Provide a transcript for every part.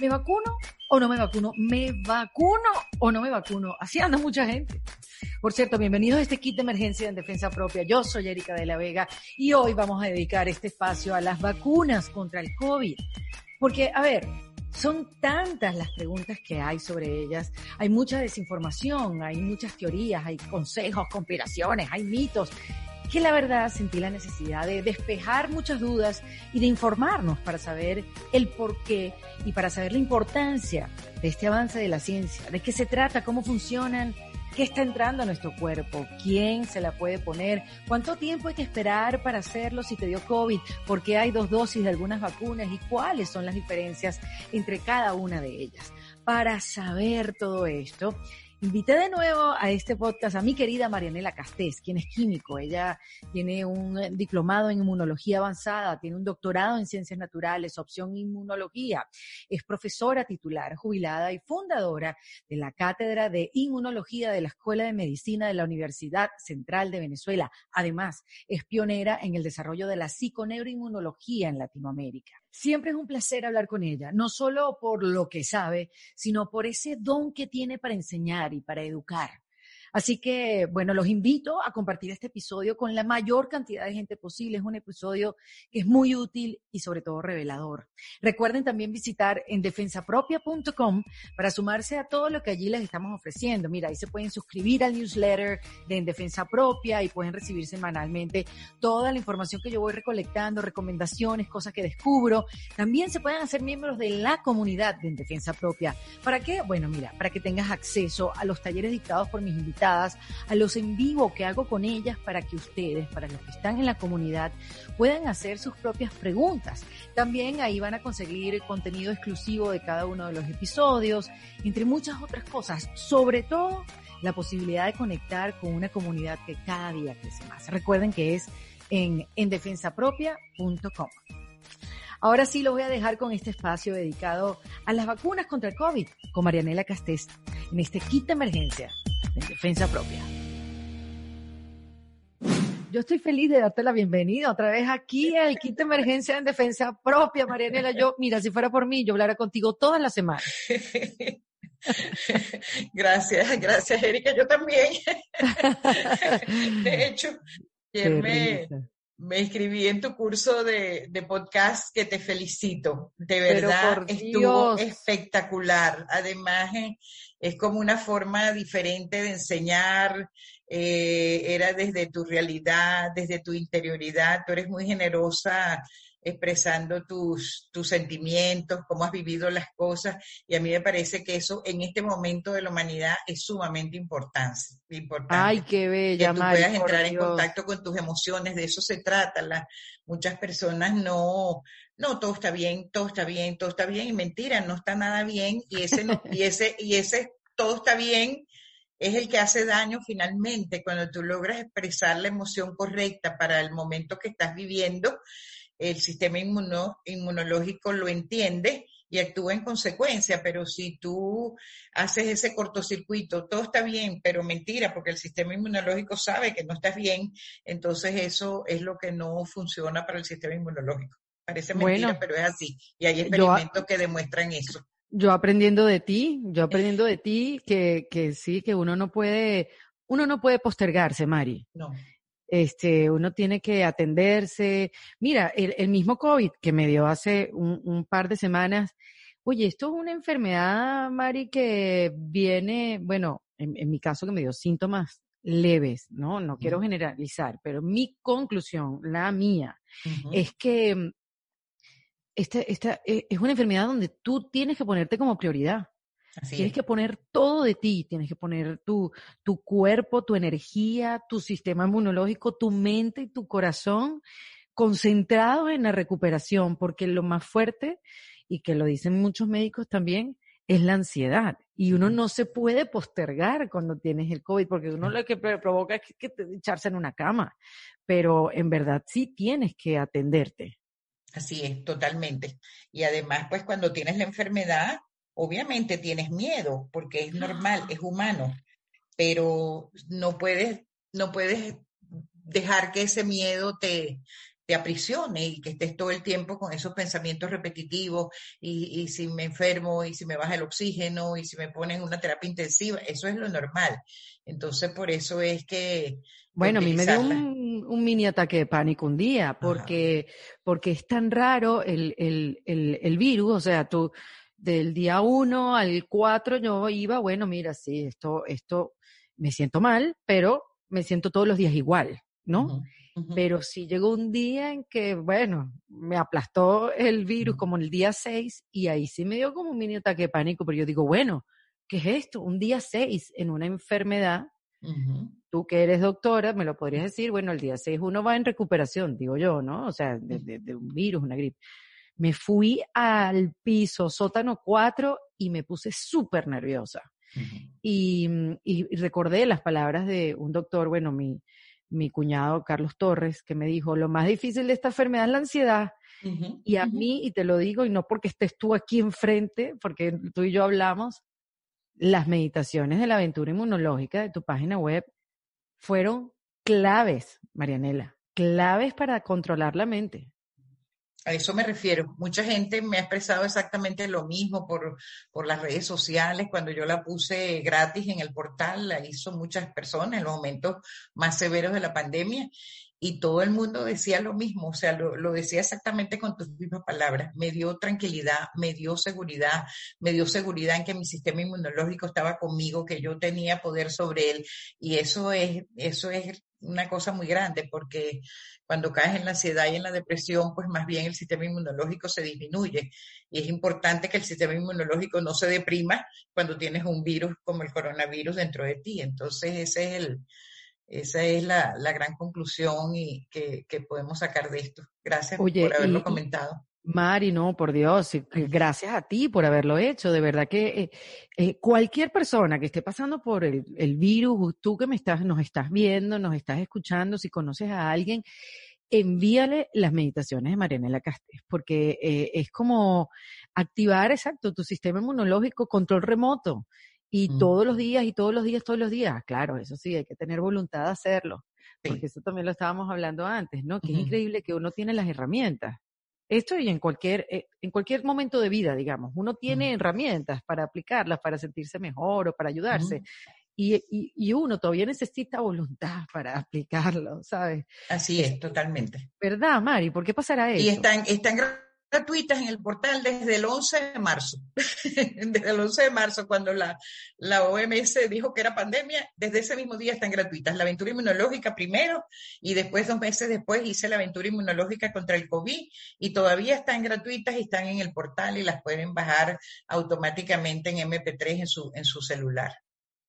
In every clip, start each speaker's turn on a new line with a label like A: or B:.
A: ¿Me vacuno o no me vacuno? ¿Me vacuno o no me vacuno? Así anda mucha gente. Por cierto, bienvenidos a este kit de emergencia en defensa propia. Yo soy Erika de la Vega y hoy vamos a dedicar este espacio a las vacunas contra el COVID. Porque, a ver, son tantas las preguntas que hay sobre ellas. Hay mucha desinformación, hay muchas teorías, hay consejos, conspiraciones, hay mitos que la verdad sentí la necesidad de despejar muchas dudas y de informarnos para saber el por qué y para saber la importancia de este avance de la ciencia, de qué se trata, cómo funcionan, qué está entrando a nuestro cuerpo, quién se la puede poner, cuánto tiempo hay que esperar para hacerlo si te dio COVID, por qué hay dos dosis de algunas vacunas y cuáles son las diferencias entre cada una de ellas. Para saber todo esto, Invité de nuevo a este podcast a mi querida Marianela Castés, quien es químico. Ella tiene un diplomado en inmunología avanzada, tiene un doctorado en ciencias naturales, opción inmunología. Es profesora titular, jubilada y fundadora de la Cátedra de Inmunología de la Escuela de Medicina de la Universidad Central de Venezuela. Además, es pionera en el desarrollo de la psiconeuroinmunología en Latinoamérica. Siempre es un placer hablar con ella, no solo por lo que sabe, sino por ese don que tiene para enseñar y para educar. Así que, bueno, los invito a compartir este episodio con la mayor cantidad de gente posible. Es un episodio que es muy útil y sobre todo revelador. Recuerden también visitar en defensapropia.com para sumarse a todo lo que allí les estamos ofreciendo. Mira, ahí se pueden suscribir al newsletter de En Defensa Propia y pueden recibir semanalmente toda la información que yo voy recolectando, recomendaciones, cosas que descubro. También se pueden hacer miembros de la comunidad de En Defensa Propia. ¿Para qué? Bueno, mira, para que tengas acceso a los talleres dictados por mis invitados a los en vivo que hago con ellas para que ustedes, para los que están en la comunidad, puedan hacer sus propias preguntas. También ahí van a conseguir contenido exclusivo de cada uno de los episodios, entre muchas otras cosas, sobre todo la posibilidad de conectar con una comunidad que cada día crece más. Recuerden que es en endefensapropia.com. Ahora sí lo voy a dejar con este espacio dedicado a las vacunas contra el COVID con Marianela Castés en este kit de emergencia en defensa propia. Yo estoy feliz de darte la bienvenida otra vez aquí al kit de emergencia en defensa propia, Marianela. Yo, mira, si fuera por mí, yo hablara contigo todas las semanas.
B: Gracias, gracias, Erika. Yo también. De hecho, me, me inscribí en tu curso de, de, podcast que te felicito. De verdad, estuvo espectacular. Además, eh, es como una forma diferente de enseñar, eh, era desde tu realidad, desde tu interioridad, tú eres muy generosa expresando tus, tus sentimientos, cómo has vivido las cosas, y a mí me parece que eso en este momento de la humanidad es sumamente importante. importante
A: Ay, qué bella,
B: Que tú puedas entrar en contacto con tus emociones, de eso se trata. Muchas personas no, no, todo está bien, todo está bien, todo está bien, y mentira, no está nada bien, y ese, y ese, y ese todo está bien, es el que hace daño finalmente cuando tú logras expresar la emoción correcta para el momento que estás viviendo, el sistema inmunológico lo entiende y actúa en consecuencia, pero si tú haces ese cortocircuito, todo está bien, pero mentira, porque el sistema inmunológico sabe que no estás bien, entonces eso es lo que no funciona para el sistema inmunológico. Parece mentira, pero es así. Y hay experimentos que demuestran eso.
A: Yo aprendiendo de ti, yo aprendiendo de ti que, que sí, que uno no puede, uno no puede postergarse, Mari.
B: No.
A: Este, uno tiene que atenderse. Mira, el, el mismo COVID que me dio hace un, un, par de semanas, oye, esto es una enfermedad, Mari, que viene, bueno, en, en mi caso que me dio síntomas leves, ¿no? No quiero generalizar, pero mi conclusión, la mía, uh -huh. es que esta, esta eh, es una enfermedad donde tú tienes que ponerte como prioridad.
B: Así
A: tienes
B: es.
A: que poner todo de ti, tienes que poner tu, tu cuerpo, tu energía, tu sistema inmunológico, tu mente y tu corazón concentrados en la recuperación, porque lo más fuerte, y que lo dicen muchos médicos también, es la ansiedad. Y uno no se puede postergar cuando tienes el COVID, porque uno lo que provoca es que, que echarse en una cama. Pero en verdad sí tienes que atenderte.
B: Así es, totalmente. Y además, pues cuando tienes la enfermedad, obviamente tienes miedo, porque es normal, es humano, pero no puedes, no puedes dejar que ese miedo te, te aprisione y que estés todo el tiempo con esos pensamientos repetitivos y, y si me enfermo y si me baja el oxígeno y si me ponen una terapia intensiva, eso es lo normal. Entonces, por eso es que...
A: Bueno, a mí me dio un, un, mini ataque de pánico un día, porque, porque es tan raro el, el, el, el virus, o sea, tú del día uno al cuatro yo iba, bueno, mira, sí, esto, esto, me siento mal, pero me siento todos los días igual, ¿no? Pero sí llegó un día en que, bueno, me aplastó el virus como el día 6 y ahí sí me dio como un mini ataque de pánico, pero yo digo, bueno, ¿qué es esto? Un día 6 en una enfermedad. Tú que eres doctora, me lo podrías decir, bueno, el día 6 uno va en recuperación, digo yo, ¿no? O sea, de, de un virus, una gripe. Me fui al piso, sótano 4, y me puse súper nerviosa. y, y, recordé las palabras de un doctor, bueno, mi, mi cuñado Carlos Torres, que me dijo, lo más difícil de esta enfermedad es la ansiedad. y a mí, y te lo digo, y no porque estés tú aquí enfrente, porque tú y yo hablamos, las meditaciones de la aventura inmunológica de tu página web fueron claves, Marianela, claves para controlar la mente.
B: A eso me refiero. Mucha gente me ha expresado exactamente lo mismo por, por las redes sociales. Cuando yo la puse gratis en el portal, la hizo muchas personas en los momentos más severos de la pandemia y todo el mundo decía lo mismo, o sea, lo, decía exactamente con tus mismas palabras. Me dio tranquilidad, me dio seguridad, me dio seguridad en que mi sistema inmunológico estaba conmigo, que yo tenía poder sobre él. Y eso es, eso es una cosa muy grande porque cuando caes en la ansiedad y en la depresión, pues más bien el sistema inmunológico se disminuye. Y es importante que el sistema inmunológico no se deprima cuando tienes un virus como el coronavirus dentro de ti. Entonces, ese es el, esa es la, la gran conclusión y que, que, podemos sacar de esto. Gracias por haberlo comentado.
A: Mari, no, por Dios, gracias a ti por haberlo hecho. De verdad que eh, eh, cualquier persona que esté pasando por el, el, virus, tú que me estás, nos estás viendo, nos estás escuchando, si conoces a alguien, envíale las meditaciones de Marianela Castes, porque eh, es como activar, exacto, tu sistema inmunológico, control remoto. Y mm. todos los días, y todos los días, todos los días. Claro, eso sí, hay que tener voluntad de hacerlo. Porque eso también lo estábamos hablando antes, ¿no? Que es increíble que uno tiene las herramientas. Esto y en cualquier, eh, en cualquier momento de vida, digamos, uno tiene herramientas para aplicarlas, para sentirse mejor o para ayudarse. Y, y, y, uno todavía necesita voluntad para aplicarlo, ¿sabes?
B: Así es, totalmente.
A: ¿Verdad, Mari? ¿Por qué pasará eso?
B: Y están gratuitas en el portal desde el 11 de marzo. desde el 11 de marzo, cuando la, la OMS dijo que era pandemia, desde ese mismo día están gratuitas. La aventura inmunológica primero y después, dos meses después, hice la aventura inmunológica contra el COVID y todavía están gratuitas y están en el portal y las pueden bajar automáticamente en MP3 en su, en su celular.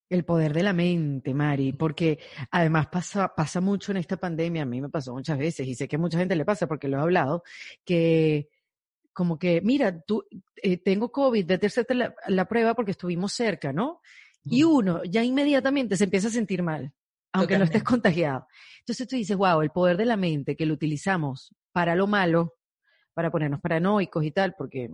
A: El poder de la mente, Mari, porque además pasa, pasa mucho en esta pandemia, a mí me pasó muchas veces y sé que a mucha gente le pasa porque lo he hablado, que como que, mira, tú, eh, tengo COVID, a hacerte la, prueba porque estuvimos cerca, ¿no? Y uno ya inmediatamente se empieza a sentir mal, aunque no estés contagiado. Entonces tú dices, wow, el poder de la mente que lo utilizamos para lo malo, para ponernos paranoicos y tal, porque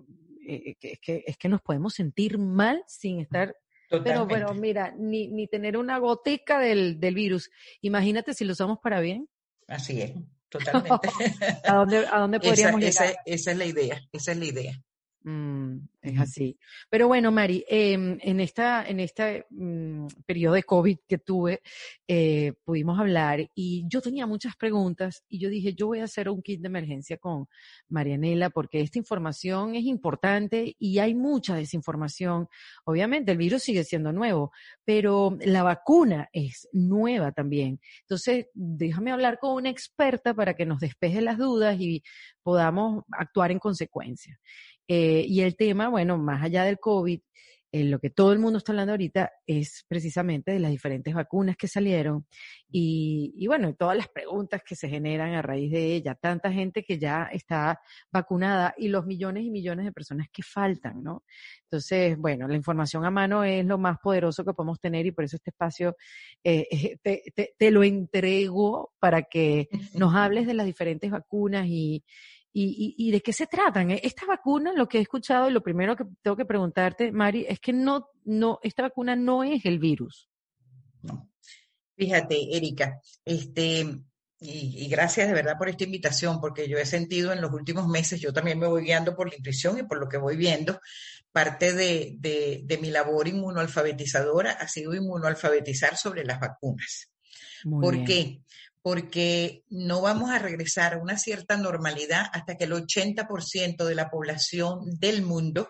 A: eh, es, que, es que nos podemos sentir mal sin estar Pero, pero mira, ni, ni tener una goteca del, del virus. Imagínate si lo usamos para bien.
B: Así es. Totalmente.
A: ¿A dónde, a dónde podríamos
B: llegar? esa es la idea, esa es la idea.
A: Mm, es así. Pero bueno, Mari, em, en esta, en este mm, periodo de COVID que tuve, eh, pudimos hablar y yo tenía muchas preguntas y yo dije, yo voy a hacer un kit de emergencia con Marianela porque esta información es importante y hay mucha desinformación. Obviamente el virus sigue siendo nuevo, pero la vacuna es nueva también. Entonces, déjame hablar con una experta para que nos despeje las dudas y podamos actuar en consecuencia. Eh, y el tema, bueno, más allá del COVID, eh, lo que todo el mundo está hablando ahorita es precisamente de las diferentes vacunas que salieron y, y, bueno, todas las preguntas que se generan a raíz de ella, tanta gente que ya está vacunada y los millones y millones de personas que faltan, ¿no? Entonces, bueno, la información a mano es lo más poderoso que podemos tener y por eso este espacio eh, te, te, te lo entrego para que nos hables de las diferentes vacunas y, ¿Y, de qué se tratan? Eh, esta vacuna, lo que he escuchado, y lo primero que tengo que preguntarte, Mari, es que no, no, esta vacuna no es el virus.
B: No. Fíjate, Erika, este, y, gracias de verdad por esta invitación, porque yo he sentido en los últimos meses, yo también me voy guiando por la intuición y por lo que voy viendo, parte de, de, mi labor inmunoalfabetizadora ha sido inmunoalfabetizar sobre las vacunas. ¿Por qué? Porque no vamos a regresar a una cierta normalidad hasta que el 80% de la población del mundo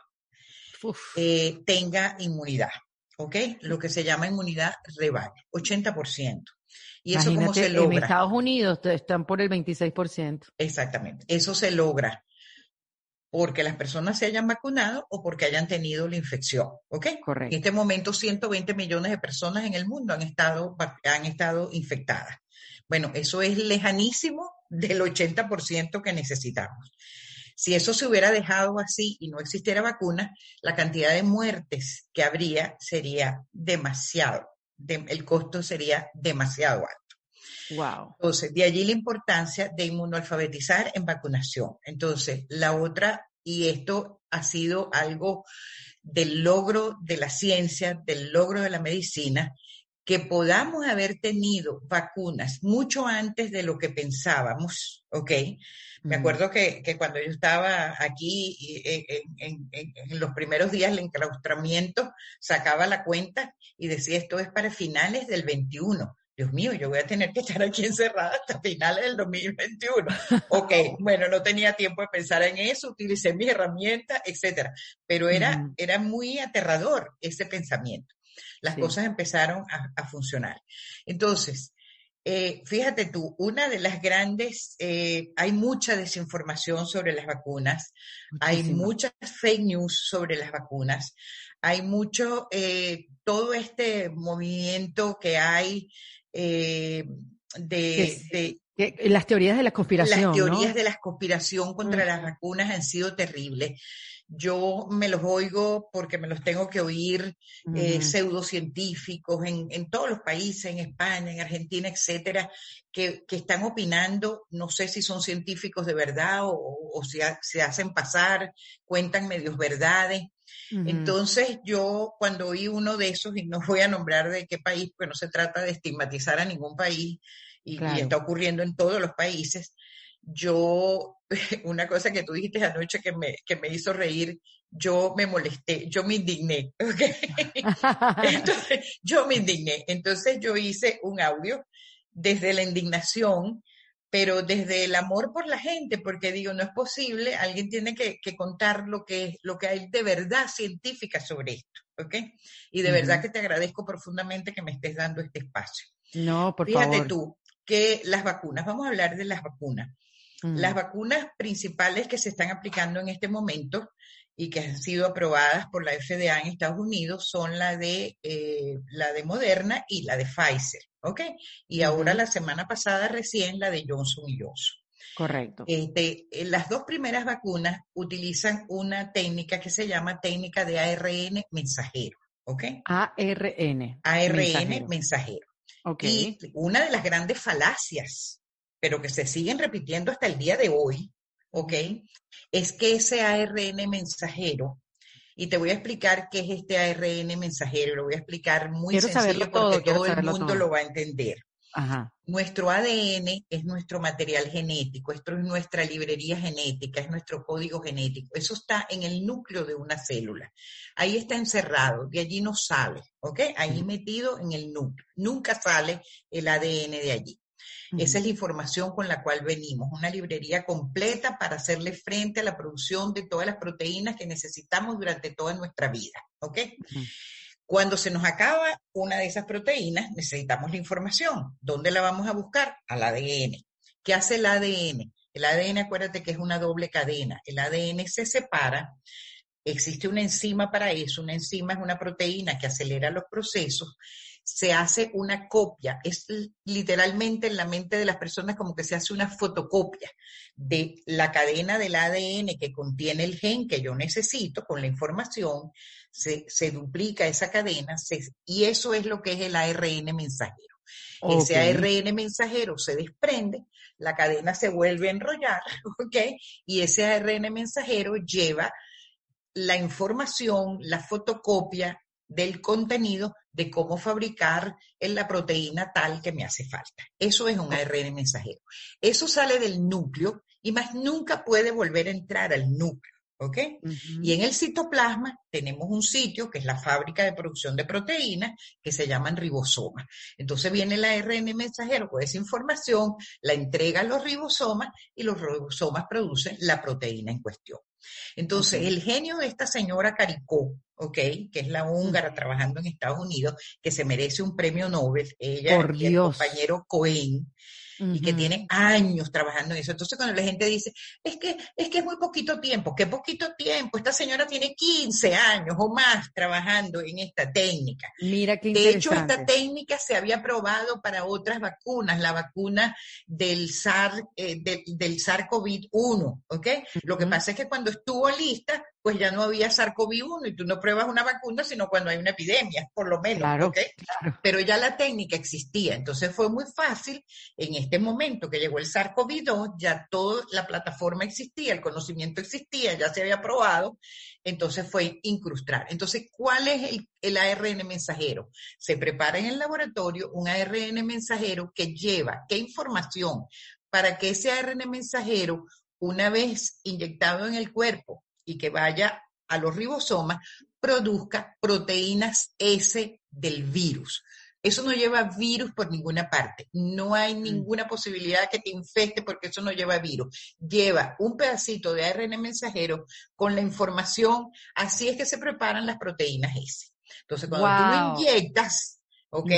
B: eh, tenga inmunidad, ¿ok? Lo que se llama inmunidad rebaño, 80%.
A: ¿Y eso cómo se logra? En Estados Unidos están por el 26%.
B: Exactamente. Eso se logra porque las personas se hayan vacunado o porque hayan tenido la infección. ¿Ok?
A: Correcto.
B: En este momento, 120 millones de personas en el mundo han estado, han estado infectadas. Bueno, eso es lejanísimo del 80% que necesitamos. Si eso se hubiera dejado así y no existiera vacuna, la cantidad de muertes que habría sería demasiado el costo sería demasiado alto.
A: Wow.
B: Entonces, de allí la importancia de inmunoalfabetizar en vacunación. Entonces, la otra, y esto ha sido algo del logro de la ciencia, del logro de la medicina, que podamos haber tenido vacunas mucho antes de lo que pensábamos, ¿ok? Me acuerdo que, cuando yo estaba aquí en, los primeros días del enclaustramiento, sacaba la cuenta y decía, esto es para finales del 21. Dios mío, yo voy a tener que estar aquí encerrada hasta finales del 2021. ok, bueno, no tenía tiempo de pensar en eso, utilicé mis herramientas, etcétera. Pero era, era muy aterrador ese pensamiento. Las cosas empezaron a, funcionar. Entonces, eh, fíjate tú, una de las grandes, eh, hay mucha desinformación sobre las vacunas, hay muchas fake news sobre las vacunas, hay mucho, eh, todo este movimiento que hay de,
A: las teorías de la conspiración.
B: Las teorías de la conspiración contra las vacunas han sido terribles yo me los oigo porque me los tengo que oír eh, pseudocientíficos en, en, todos los países, en España, en Argentina, etcétera, que, que están opinando, no sé si son científicos de verdad o, o si se hacen pasar, cuentan medios verdades. Entonces yo cuando oí uno de esos, y no voy a nombrar de qué país, porque no se trata de estigmatizar a ningún país, y, y está ocurriendo en todos los países, yo, una cosa que tú dijiste anoche que me, que me hizo reír, yo me molesté, yo me indigné, Entonces, yo me indigné. Entonces yo hice un audio desde la indignación, pero desde el amor por la gente, porque digo, no es posible, alguien tiene que, contar lo que, lo que hay de verdad científica sobre esto, ¿ok? Y de verdad que te agradezco profundamente que me estés dando este espacio.
A: No, por
B: favor.
A: Fíjate
B: tú que las vacunas, vamos a hablar de las vacunas. Las mm. vacunas principales que se están aplicando en este momento y que han sido aprobadas por la FDA en Estados Unidos son la de, eh, la de Moderna y la de Pfizer, ¿ok? Y ahora la semana pasada recién la de Johnson y Johnson.
A: Correcto.
B: Este, eh, las dos primeras vacunas utilizan una técnica que se llama técnica de ARN mensajero, ¿ok?
A: ARN.
B: ARN mensajero. Y una de las grandes falacias pero que se siguen repitiendo hasta el día de hoy, ¿ok? Es que ese ARN mensajero, y te voy a explicar qué es este ARN mensajero, lo voy a explicar muy sencillo porque todo, el mundo lo va a entender. Nuestro ADN es nuestro material genético, esto es nuestra librería genética, es nuestro código genético. Eso está en el núcleo de una célula. Ahí está encerrado, de allí no sale, ¿ok? Ahí metido en el núcleo. Nunca sale el ADN de allí. Esa es la información con la cual venimos, una librería completa para hacerle frente a la producción de todas las proteínas que necesitamos durante toda nuestra vida, ¿ok? Cuando se nos acaba una de esas proteínas, necesitamos la información. ¿Dónde la vamos a buscar? Al ADN. ¿Qué hace el ADN? El ADN, acuérdate que es una doble cadena. El ADN se separa. Existe una enzima para eso. Una enzima es una proteína que acelera los procesos se hace una copia. Es literalmente en la mente de las personas como que se hace una fotocopia de la cadena del ADN que contiene el gen que yo necesito con la información, se, duplica esa cadena y eso es lo que es el ARN mensajero. Ese ARN mensajero se desprende, la cadena se vuelve a enrollar, ¿ok? Y ese ARN mensajero lleva la información, la fotocopia del contenido de cómo fabricar la proteína tal que me hace falta. Eso es un ARN mensajero. Eso sale del núcleo y más nunca puede volver a entrar al núcleo. ¿Ok? Y en el citoplasma tenemos un sitio que es la fábrica de producción de proteínas que se llaman ribosomas. Entonces viene el ARN mensajero con esa información, la entrega a los ribosomas y los ribosomas producen la proteína en cuestión. Entonces, el genio de esta señora Caricó, ¿ok? Que es la húngara trabajando en Estados Unidos, que se merece un premio Nobel, ella y el compañero Cohen, y que tiene años trabajando en eso. Entonces, cuando la gente dice, es que, es que es muy poquito tiempo, ¿qué poquito tiempo? Esta señora tiene 15 años o más trabajando en esta técnica.
A: Mira qué
B: De hecho, esta técnica se había probado para otras vacunas, la vacuna del SAR, eh, del SARS-CoV-1, ¿ok? Lo que pasa es que cuando estuvo lista, pues ya no había SARS-CoV-1 y tú no pruebas una vacuna sino cuando hay una epidemia, por lo menos.
A: Claro,
B: Pero ya la técnica existía, entonces fue muy fácil en este momento que llegó el SARS-CoV-2, ya toda la plataforma existía, el conocimiento existía, ya se había probado, entonces fue incrustar. Entonces, ¿cuál es el, el ARN mensajero? Se prepara en el laboratorio un ARN mensajero que lleva qué información para que ese ARN mensajero una vez inyectado en el cuerpo y que vaya a los ribosomas, produzca proteínas S del virus. Eso no lleva virus por ninguna parte. No hay mm. ninguna posibilidad que te infecte porque eso no lleva virus. Lleva un pedacito de ARN mensajero con la información. Así es que se preparan las proteínas S. Entonces, cuando tú lo inyectas, ¿ok?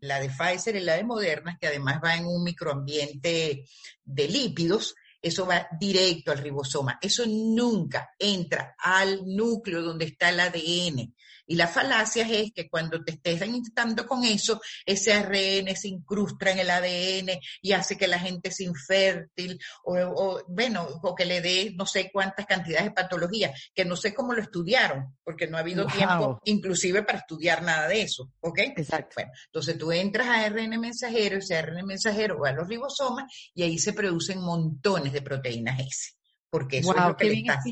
B: La de Pfizer y la de Moderna, que además va en un microambiente de lípidos, eso va directo al ribosoma. Eso nunca entra al núcleo donde está el ADN. Y la falacia es que cuando te estés inyectando con eso, ese ARN se incrusta en el ADN y hace que la gente sea infértil o, bueno, o que le dé no sé cuántas cantidades de patologías, que no sé cómo lo estudiaron, porque no ha habido tiempo inclusive para estudiar nada de eso, ¿ok?
A: Exacto.
B: Bueno, entonces tú entras a ARN mensajero, ese ARN mensajero va a los ribosomas y ahí se producen montones de proteínas S porque eso es lo que le estás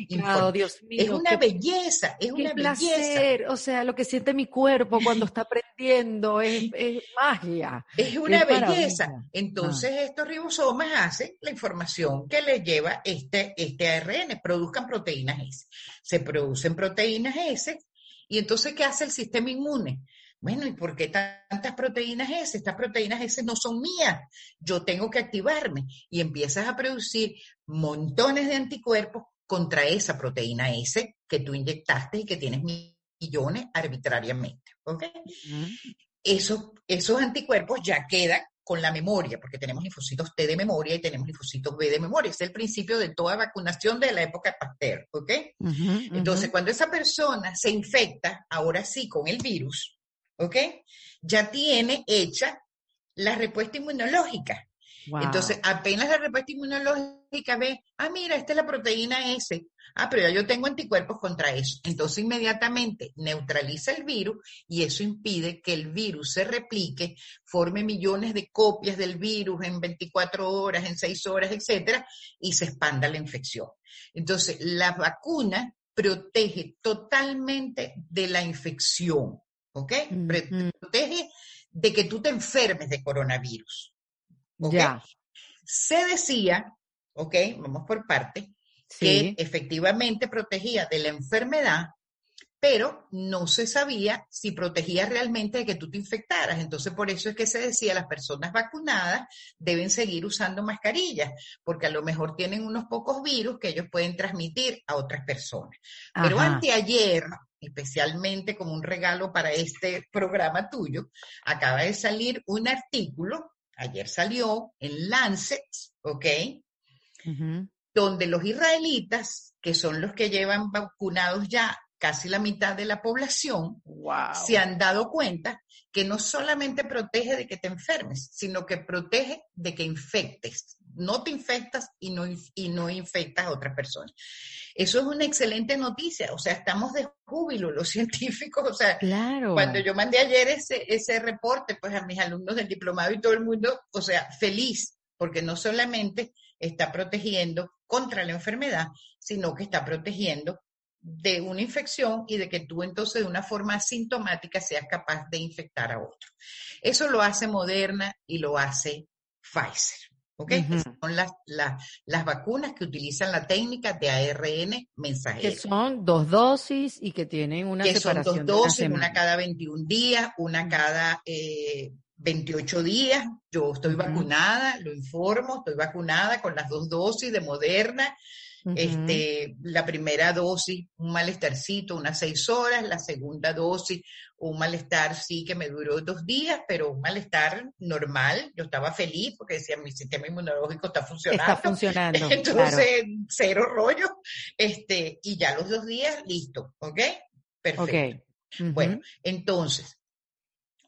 A: Dios mío,
B: Es una belleza, es una belleza.
A: O sea, lo que siente mi cuerpo cuando está aprendiendo es, magia.
B: Es una belleza. Entonces, estos ribosomas hacen la información que le lleva este, este ARN, produzcan proteínas S. Se producen proteínas S, y entonces, ¿qué hace el sistema inmune? Bueno, ¿y por qué tantas proteínas S? Estas proteínas S no son mías. Yo tengo que activarme y empiezas a producir montones de anticuerpos contra esa proteína S que tú inyectaste y que tienes millones arbitrariamente. ¿Ok? esos, esos anticuerpos ya quedan con la memoria, porque tenemos linfocitos T de memoria y tenemos linfocitos B de memoria. Es el principio de toda vacunación de la época Pasteur, ¿ok? Entonces, cuando esa persona se infecta, ahora sí, con el virus, ¿ok? Ya tiene hecha la respuesta inmunológica. Entonces, apenas la respuesta inmunológica ve, ah, mira, esta es la proteína S. Ah, pero ya yo tengo anticuerpos contra eso. Entonces, inmediatamente neutraliza el virus y eso impide que el virus se replique, forme millones de copias del virus en 24 horas, en 6 horas, etcétera, y se expanda la infección. Entonces, la vacuna protege totalmente de la infección. ¿Ok? Protege de que tú te enfermes de coronavirus. ¿ok? Se decía, ¿ok? Vamos por parte, que efectivamente protegía de la enfermedad, pero no se sabía si protegía realmente de que tú te infectaras. Entonces, por eso es que se decía, las personas vacunadas deben seguir usando mascarillas, porque a lo mejor tienen unos pocos virus que ellos pueden transmitir a otras personas. Pero anteayer, especialmente como un regalo para este programa tuyo, acaba de salir un artículo, ayer salió en Lancet, ¿ok? Donde los israelitas, que son los que llevan vacunados ya casi la mitad de la población, se han dado cuenta que no solamente protege de que te enfermes, sino que protege de que infectes. No te infectas y no, y no infectas a otras personas. Eso es una excelente noticia, o sea, estamos de júbilo los científicos, o sea, cuando yo mandé ayer ese, ese reporte, pues a mis alumnos del diplomado y todo el mundo, o sea, feliz, porque no solamente está protegiendo contra la enfermedad, sino que está protegiendo de una infección y de que tú entonces de una forma asintomática seas capaz de infectar a otro. Eso lo hace Moderna y lo hace Pfizer. ¿Ok? Son las, las, vacunas que utilizan la técnica de ARN mensajero.
A: Que son dos dosis y que tienen una
B: que
A: Son
B: dos dosis, una, cada 21 días, una cada eh, 28 días. Yo estoy vacunada, lo informo, estoy vacunada con las dos dosis de Moderna este, la primera dosis, un malestarcito, unas seis horas, la segunda dosis, un malestar sí que me duró dos días, pero un malestar normal. Yo estaba feliz porque decía, mi sistema inmunológico está funcionando.
A: Está funcionando.
B: Entonces, cero rollo. Este, y ya los dos días, listo, ¿ok? Perfecto. Bueno, entonces,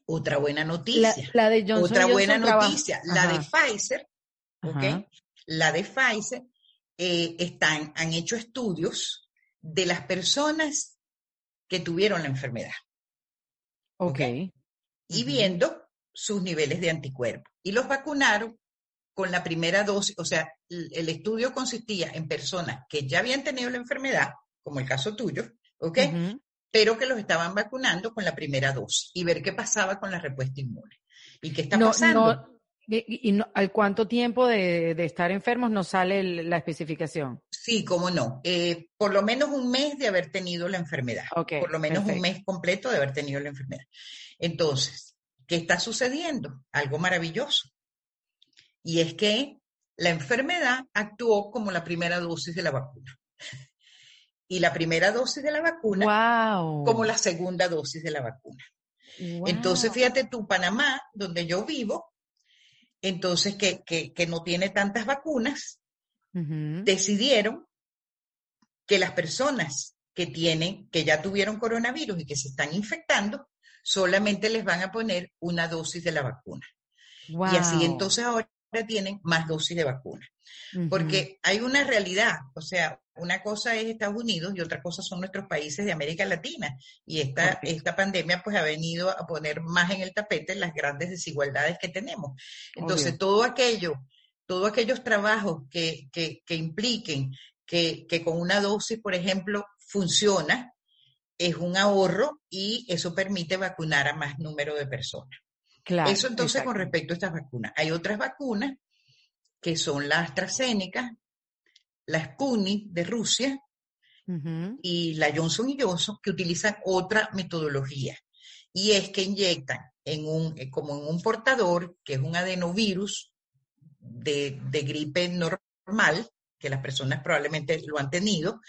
B: otra buena noticia.
A: La, de Johnson
B: Otra buena noticia, la de Pfizer, ¿ok? La de Pfizer eh, están, han hecho estudios de las personas que tuvieron la enfermedad.
A: Ok.
B: Y viendo sus niveles de anticuerpos. Y los vacunaron con la primera dosis, o sea, el, estudio consistía en personas que ya habían tenido la enfermedad, como el caso tuyo, ¿ok? Pero que los estaban vacunando con la primera dosis y ver qué pasaba con la respuesta inmune. ¿Y qué está pasando?
A: ¿Y, al cuánto tiempo de, estar enfermos nos sale la especificación?
B: Sí, cómo no. Eh, por lo menos un mes de haber tenido la enfermedad. por lo menos un mes completo de haber tenido la enfermedad. Entonces, ¿qué está sucediendo? Algo maravilloso. Y es que la enfermedad actuó como la primera dosis de la vacuna. Y la primera dosis de la vacuna como la segunda dosis de la vacuna. Entonces, fíjate tú, Panamá, donde yo vivo, entonces que, que, no tiene tantas vacunas, decidieron que las personas que tienen, que ya tuvieron coronavirus y que se están infectando, solamente les van a poner una dosis de la vacuna. Y así entonces ahora tienen más dosis de vacuna. Porque hay una realidad, o sea, una cosa es Estados Unidos y otra cosa son nuestros países de América Latina. Y esta, esta pandemia pues ha venido a poner más en el tapete las grandes desigualdades que tenemos. Entonces, todo aquello, todos aquellos trabajos que, que, que impliquen que, que con una dosis, por ejemplo, funciona, es un ahorro y eso permite vacunar a más número de personas. Claro, eso entonces con respecto a estas vacunas. Hay otras vacunas que son la AstraZeneca, la Sputnik de Rusia y la Johnson Johnson, que utilizan otra metodología. Y es que inyectan en un, eh, como en un portador, que es un adenovirus de, gripe normal, que las personas probablemente lo han tenido,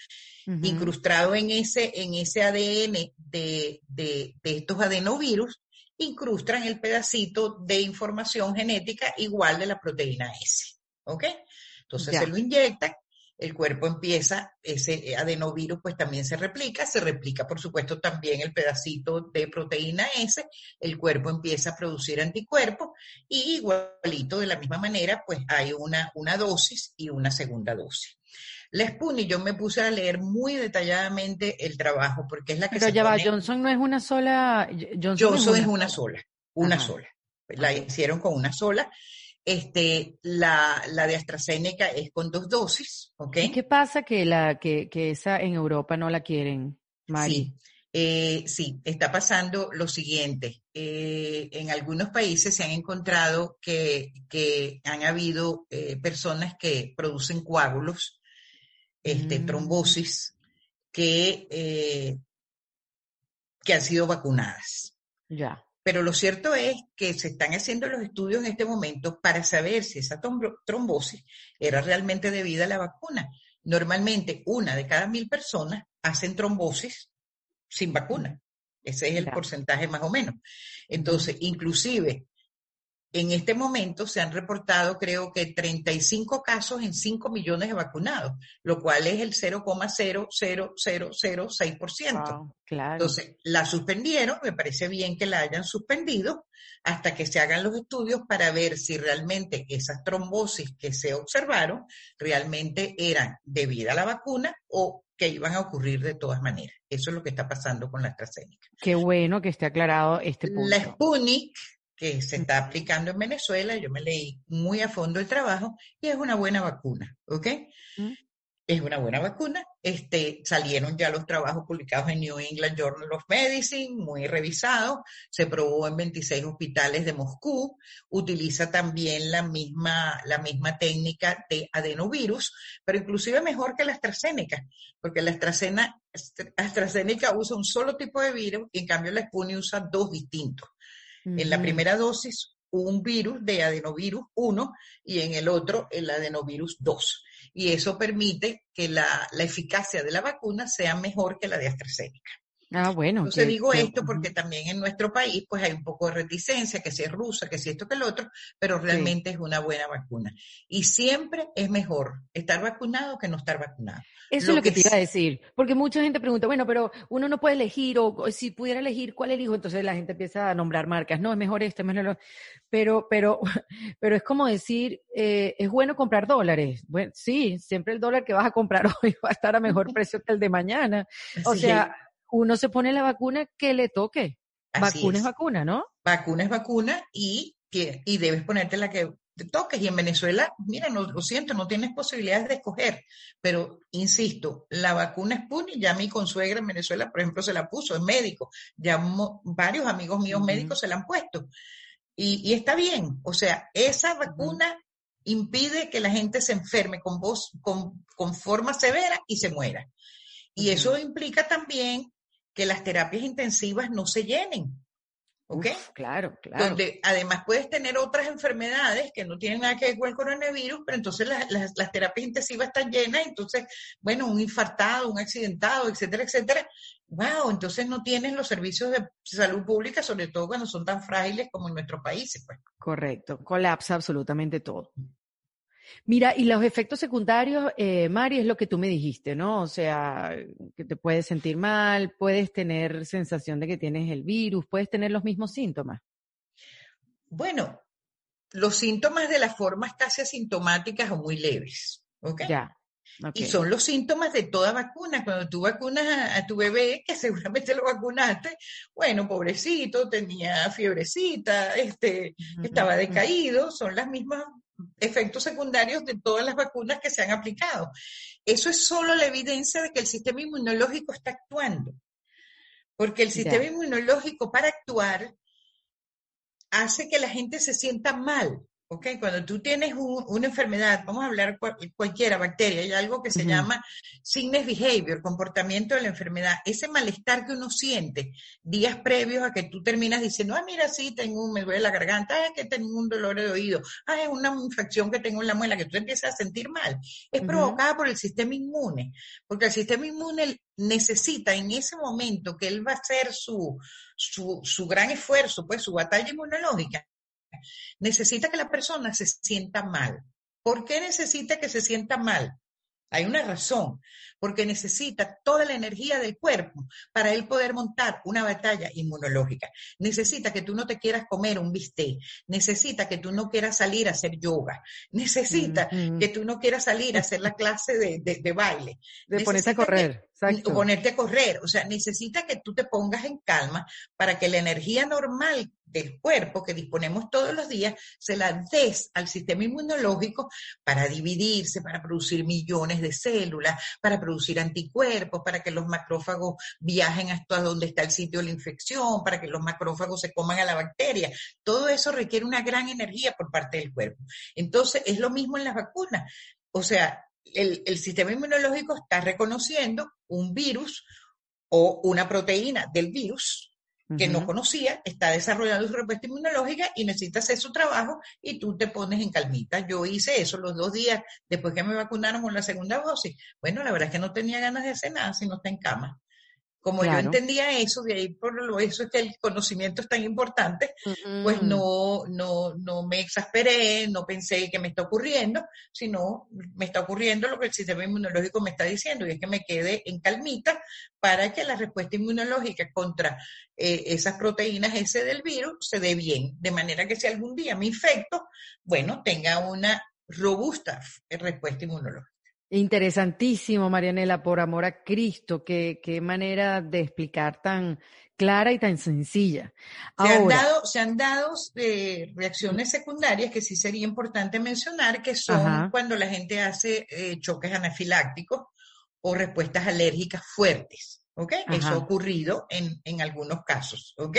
B: incrustado en ese, en ese ADN de, de, de estos adenovirus, incrustan el pedacito de información genética igual de la proteína S. ¿Ok? Entonces se lo inyectan, el cuerpo empieza, ese adenovirus pues también se replica, se replica por supuesto también el pedacito de proteína S, el cuerpo empieza a producir anticuerpos y igualito de la misma manera pues hay una, una dosis y una segunda dosis. La Sputnik, yo me puse a leer muy detalladamente el trabajo porque es la que
A: Pero ya va, Johnson no es una sola.
B: Johnson, es una, sola, una sola. La hicieron con una sola. Este, la, la, de AstraZeneca es con dos dosis, ¿ok?
A: ¿Y qué pasa que, la, que, que esa en Europa no la quieren, Mari?
B: Sí. Eh, sí, está pasando lo siguiente. Eh, en algunos países se han encontrado que, que han habido eh, personas que producen coágulos este, mm. trombosis que, eh, que han sido vacunadas.
A: Ya.
B: Pero lo cierto es que se están haciendo los estudios en este momento para saber si esa trombosis era realmente debida a la vacuna. Normalmente una de cada mil personas hacen trombosis sin vacuna. Ese es el porcentaje más o menos. Entonces, inclusive en este momento se han reportado, creo que 35 casos en 5 millones de vacunados, lo cual es el 0,00006%.
A: claro.
B: Entonces, la suspendieron, me parece bien que la hayan suspendido hasta que se hagan los estudios para ver si realmente esas trombosis que se observaron realmente eran debidas a la vacuna o que iban a ocurrir de todas maneras. Eso es lo que está pasando con la AstraZeneca.
A: Qué bueno que esté aclarado este punto.
B: La Sputnik que se está aplicando en Venezuela, yo me leí muy a fondo el trabajo y es una buena vacuna, ¿ok? es una buena vacuna. Este, salieron ya los trabajos publicados en New England Journal of Medicine, muy revisados. Se probó en 26 hospitales de Moscú. Utiliza también la misma, la misma técnica de adenovirus, pero inclusive mejor que la AstraZeneca, porque la AstraZeneca, AstraZeneca usa un solo tipo de virus y en cambio la Sputnik usa dos distintos. En la primera dosis un virus de adenovirus 1 y en el otro el adenovirus 2 y eso permite que la, eficacia de la vacuna sea mejor que la de AstraZeneca.
A: Ah, bueno.
B: Entonces digo esto porque también en nuestro país pues hay un poco de reticencia, que si es rusa, que si esto, que el otro, pero realmente es una buena vacuna. Y siempre es mejor estar vacunado que no estar vacunado.
A: Eso es lo que, te iba a decir, porque mucha gente pregunta, bueno, pero uno no puede elegir, o, si pudiera elegir, ¿cuál elijo? Entonces la gente empieza a nombrar marcas, no, es mejor este, es mejor pero, pero, pero es como decir, eh, es bueno comprar dólares. Bueno, sí, siempre el dólar que vas a comprar hoy va a estar a mejor precio que el de mañana. O sea, uno se pone la vacuna que le toque. vacuna es. vacuna, ¿no?
B: Vacuna es vacuna y, y debes ponerte la que te toques. Y en Venezuela, mira, no, lo siento, no tienes posibilidades de escoger. Pero, insisto, la vacuna Sputnik, ya mi consuegra en Venezuela, por ejemplo, se la puso, es médico. Ya varios amigos míos médicos se la han puesto. Y, está bien. O sea, esa vacuna impide que la gente se enferme con, voz, con, con forma severa y se muera. Y eso implica también que las terapias intensivas no se llenen. ¿Ok?
A: claro, claro.
B: Donde además puedes tener otras enfermedades que no tienen nada que ver con el coronavirus, pero entonces las, las, terapias intensivas están llenas, entonces, bueno, un infartado, un accidentado, etcétera, etcétera. Wow, entonces no tienes los servicios de salud pública, sobre todo cuando son tan frágiles como en nuestros países. Pues.
A: Correcto, colapsa absolutamente todo. Mira, y los efectos secundarios, eh, Mari, es lo que tú me dijiste, ¿no? O sea, que te puedes sentir mal, puedes tener sensación de que tienes el virus, puedes tener los mismos síntomas.
B: Bueno, los síntomas de las formas casi asintomáticas o muy leves, ¿ok? Ya. Y son los síntomas de toda vacuna. Cuando tú vacunas a, tu bebé, que seguramente lo vacunaste, bueno, pobrecito, tenía fiebrecita, este, estaba decaído, son las mismas efectos secundarios de todas las vacunas que se han aplicado. Eso es solo la evidencia de que el sistema inmunológico está actuando. Porque el sistema inmunológico para actuar hace que la gente se sienta mal. ¿Ok? Cuando tú tienes una enfermedad, vamos a hablar cualquiera, bacteria, hay algo que se llama signes behavior, comportamiento de la enfermedad, ese malestar que uno siente días previos a que tú terminas diciendo, ah, mira, sí, tengo un, me duele la garganta, ah, que tengo un dolor de oído, ah, es una infección que tengo en la muela, que tú empiezas a sentir mal, es provocada por el sistema inmune, porque el sistema inmune necesita en ese momento que él va a hacer su, su, su gran esfuerzo, pues su batalla inmunológica, necesita que la persona se sienta mal. ¿Por qué necesita que se sienta mal? Hay una razón, porque necesita toda la energía del cuerpo para él poder montar una batalla inmunológica. Necesita que tú no te quieras comer un bistec, necesita que tú no quieras salir a hacer yoga, necesita que tú no quieras salir a hacer la clase de, baile.
A: De ponerte a correr.
B: O ponerte a correr, o sea, necesita que tú te pongas en calma para que la energía normal del cuerpo que disponemos todos los días se la des al sistema inmunológico para dividirse, para producir millones de células, para producir anticuerpos, para que los macrófagos viajen hasta donde está el sitio de la infección, para que los macrófagos se coman a la bacteria. Todo eso requiere una gran energía por parte del cuerpo. Entonces, es lo mismo en las vacunas. O sea, el, sistema inmunológico está reconociendo un virus o una proteína del virus que no conocía, está desarrollando su respuesta inmunológica y necesita hacer su trabajo y tú te pones en calmita. Yo hice eso los dos días después que me vacunaron con la segunda dosis. Bueno, la verdad es que no tenía ganas de hacer nada si no está en cama. Como yo entendía eso, de ahí por lo eso es que el conocimiento es tan importante, pues no, no, no me exasperé, no pensé que me está ocurriendo, sino me está ocurriendo lo que el sistema inmunológico me está diciendo, y es que me quede en calmita para que la respuesta inmunológica contra eh, esas proteínas ese del virus se dé bien, de manera que si algún día me infecto, bueno, tenga una robusta respuesta inmunológica.
A: Interesantísimo, Marianela, por amor a Cristo, qué, qué manera de explicar tan clara y tan sencilla.
B: se han dado, se han dado eh, reacciones secundarias que sí sería importante mencionar, que son cuando la gente hace eh, choques anafilácticos o respuestas alérgicas fuertes. ¿Ok? Eso ha ocurrido en, en, algunos casos, ¿ok?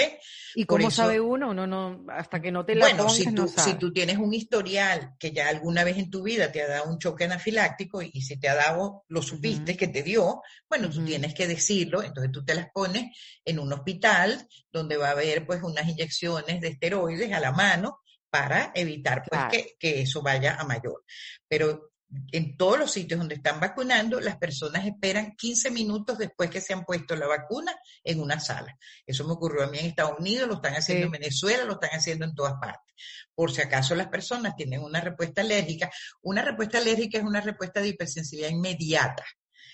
A: ¿Y cómo sabe uno? Uno no, hasta que no te la
B: Bueno, si, tú, si tú tienes un historial que ya alguna vez en tu vida te ha dado un choque anafiláctico y, si te ha dado, lo supiste que te dio, bueno, tú tienes que decirlo, entonces tú te las pones en un hospital donde va a haber pues unas inyecciones de esteroides a la mano para evitar pues que, que, eso vaya a mayor. Pero en todos los sitios donde están vacunando, las personas esperan 15 minutos después que se han puesto la vacuna en una sala. Eso me ocurrió a mí en Estados Unidos, lo están haciendo en Venezuela, lo están haciendo en todas partes. Por si acaso las personas tienen una respuesta alérgica, una respuesta alérgica es una respuesta de hipersensibilidad inmediata.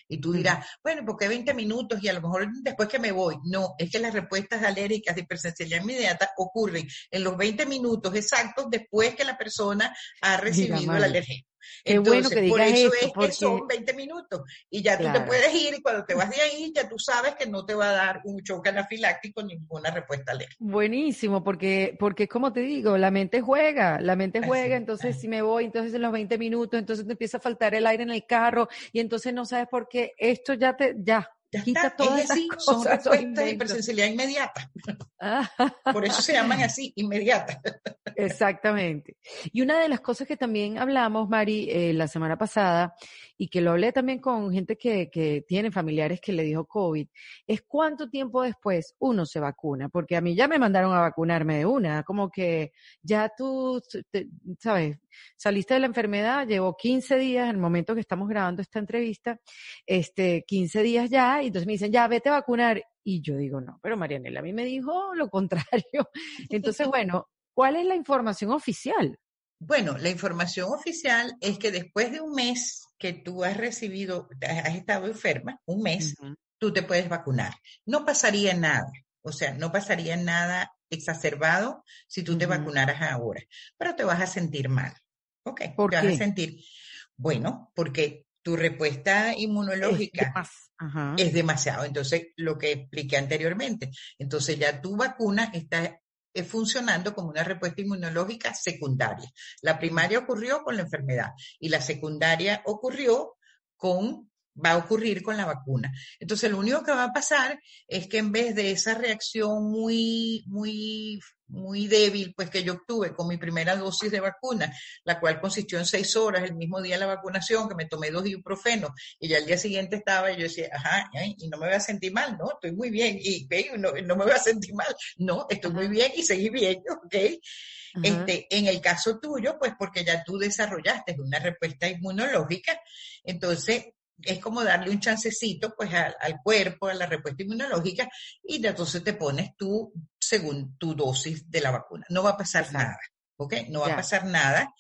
B: Y tú dirás, bueno, ¿por qué 20 minutos y a lo mejor después que me voy? No, es que las respuestas alérgicas de hipersensibilidad inmediata ocurren en los 20 minutos exactos después que la persona ha recibido la alergia.
A: Qué bueno que digas
B: por
A: eso
B: es que son 20 minutos y ya tú te puedes ir y cuando te vas de ahí ya tú sabes que no te va a dar un choque anafiláctico ni ninguna respuesta alérgica.
A: Buenísimo, porque, porque como te digo, la mente juega, la mente juega, entonces si me voy, entonces en los 20 minutos, entonces te empieza a faltar el aire en el carro y entonces no sabes por qué, esto ya te, ya,
B: ya Quita está. todas es decir, son respuestas de hipersensibilidad inmediata. Por eso se llaman así, inmediata.
A: Exactamente. Y una de las cosas que también hablamos, Mari, eh, la semana pasada, y que lo hablé también con gente que, que tiene familiares que le dijo COVID, es cuánto tiempo después uno se vacuna, porque a mí ya me mandaron a vacunarme de una, como que ya tú, sabes, saliste de la enfermedad, llevo 15 días, en el momento que estamos grabando esta entrevista, este, 15 días ya, y entonces me dicen, ya, vete a vacunar. Y yo digo, no, pero Marianela a mí me dijo lo contrario. Entonces, bueno, ¿cuál es la información oficial?
B: Bueno, la información oficial es que después de un mes que tú has recibido, has estado enferma, un mes, tú te puedes vacunar. No pasaría nada, o sea, no pasaría nada exacerbado si tú te vacunaras ahora, pero te vas a sentir mal. ¿Ok? ¿Por te vas a sentir, bueno, porque tu respuesta inmunológica es, demasiado. Entonces, lo que expliqué anteriormente, entonces ya tu vacuna está funcionando como una respuesta inmunológica secundaria. La primaria ocurrió con la enfermedad y la secundaria ocurrió con va a ocurrir con la vacuna. Entonces, lo único que va a pasar es que en vez de esa reacción muy, muy, muy débil, pues que yo obtuve con mi primera dosis de vacuna, la cual consistió en seis horas el mismo día de la vacunación, que me tomé dos ibuprofenos, y ya al día siguiente estaba y yo decía, ajá, y no me voy a sentir mal, no, estoy muy bien, y no, no me voy a sentir mal, no, estoy muy bien y seguí bien, ¿ok? Este, en el caso tuyo, pues porque ya tú desarrollaste una respuesta inmunológica, entonces es como darle un chancecito pues al, cuerpo, a la respuesta inmunológica y entonces te pones tú según tu dosis de la vacuna. No va a pasar nada, ¿ok? No va a pasar nada,